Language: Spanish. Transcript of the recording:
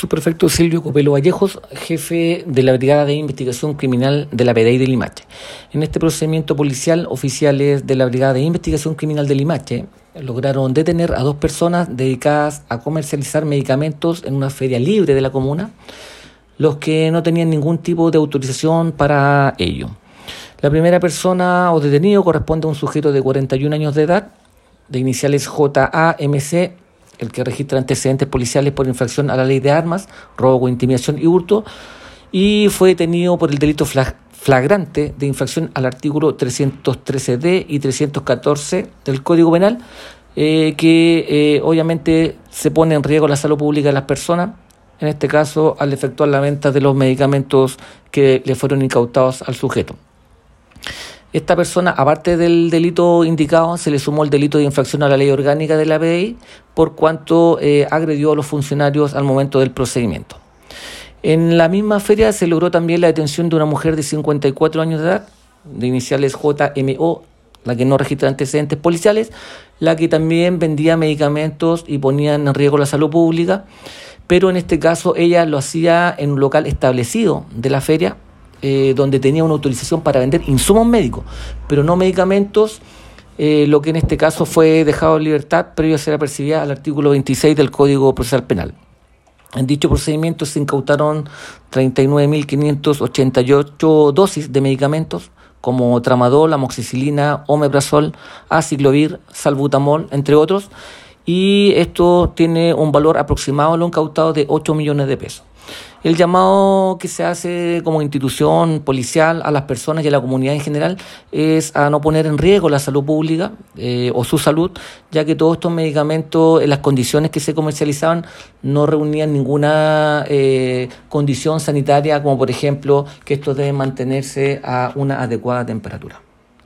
Subprefecto Silvio Copelo Vallejos, jefe de la Brigada de Investigación Criminal de la PDI de Limache. En este procedimiento policial, oficiales de la Brigada de Investigación Criminal de Limache lograron detener a dos personas dedicadas a comercializar medicamentos en una feria libre de la comuna, los que no tenían ningún tipo de autorización para ello. La primera persona o detenido corresponde a un sujeto de 41 años de edad, de iniciales JAMC, el que registra antecedentes policiales por infracción a la ley de armas, robo, intimidación y hurto, y fue detenido por el delito flagrante de infracción al artículo 313D y 314 del Código Penal, eh, que eh, obviamente se pone en riesgo la salud pública de las personas, en este caso al efectuar la venta de los medicamentos que le fueron incautados al sujeto. Esta persona, aparte del delito indicado, se le sumó el delito de infracción a la ley orgánica de la PDI por cuanto eh, agredió a los funcionarios al momento del procedimiento. En la misma feria se logró también la detención de una mujer de 54 años de edad, de iniciales JMO, la que no registra antecedentes policiales, la que también vendía medicamentos y ponía en riesgo la salud pública, pero en este caso ella lo hacía en un local establecido de la feria eh, donde tenía una autorización para vender insumos médicos, pero no medicamentos, eh, lo que en este caso fue dejado en libertad previo a ser apercibida al artículo 26 del Código Procesal Penal. En dicho procedimiento se incautaron 39.588 dosis de medicamentos como tramadol, amoxicilina, omeprazol, aciclovir, salbutamol, entre otros, y esto tiene un valor aproximado a lo incautado de 8 millones de pesos. El llamado que se hace como institución policial a las personas y a la comunidad en general es a no poner en riesgo la salud pública eh, o su salud, ya que todos estos medicamentos, en las condiciones que se comercializaban, no reunían ninguna eh, condición sanitaria, como por ejemplo que estos deben mantenerse a una adecuada temperatura.